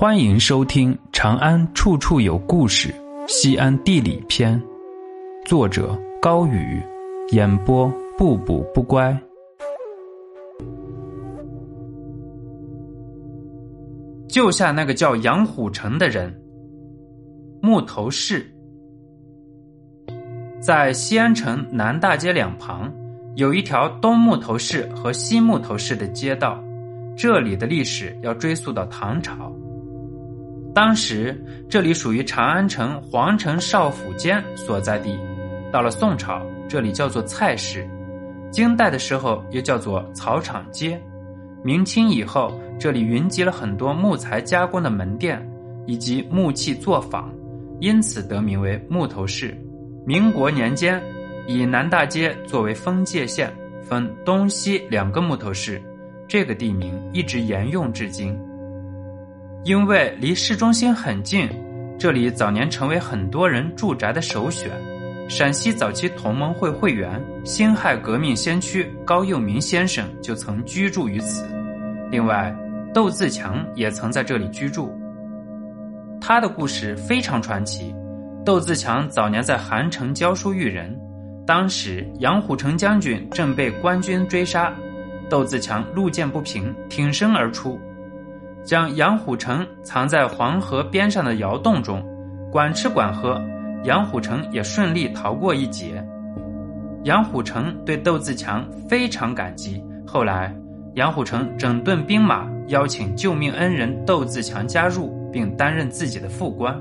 欢迎收听《长安处处有故事·西安地理篇》，作者高宇，演播不补不乖。救下那个叫杨虎城的人。木头市，在西安城南大街两旁，有一条东木头市和西木头市的街道。这里的历史要追溯到唐朝。当时这里属于长安城皇城少府监所在地。到了宋朝，这里叫做蔡市；金代的时候又叫做草场街；明清以后，这里云集了很多木材加工的门店以及木器作坊，因此得名为木头市。民国年间，以南大街作为分界线，分东西两个木头市。这个地名一直沿用至今，因为离市中心很近，这里早年成为很多人住宅的首选。陕西早期同盟会会员、辛亥革命先驱高佑明先生就曾居住于此。另外，窦自强也曾在这里居住。他的故事非常传奇。窦自强早年在韩城教书育人，当时杨虎城将军正被官军追杀。窦自强路见不平，挺身而出，将杨虎城藏在黄河边上的窑洞中，管吃管喝，杨虎城也顺利逃过一劫。杨虎城对窦自强非常感激。后来，杨虎城整顿兵马，邀请救命恩人窦自强加入，并担任自己的副官，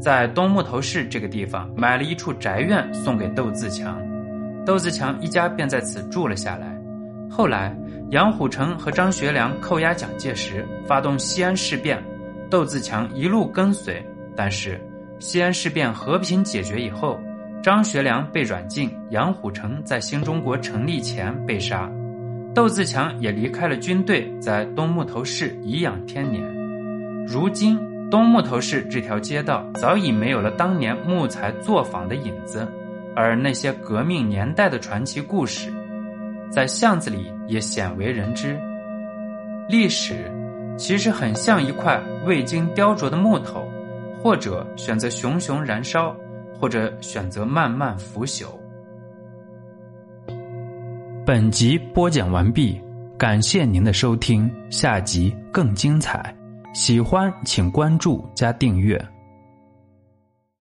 在东木头市这个地方买了一处宅院送给窦自强，窦自强一家便在此住了下来。后来。杨虎城和张学良扣押蒋介石，发动西安事变，窦自强一路跟随。但是，西安事变和平解决以后，张学良被软禁，杨虎城在新中国成立前被杀，窦自强也离开了军队，在东木头市颐养天年。如今，东木头市这条街道早已没有了当年木材作坊的影子，而那些革命年代的传奇故事。在巷子里也鲜为人知。历史其实很像一块未经雕琢的木头，或者选择熊熊燃烧，或者选择慢慢腐朽。本集播讲完毕，感谢您的收听，下集更精彩。喜欢请关注加订阅。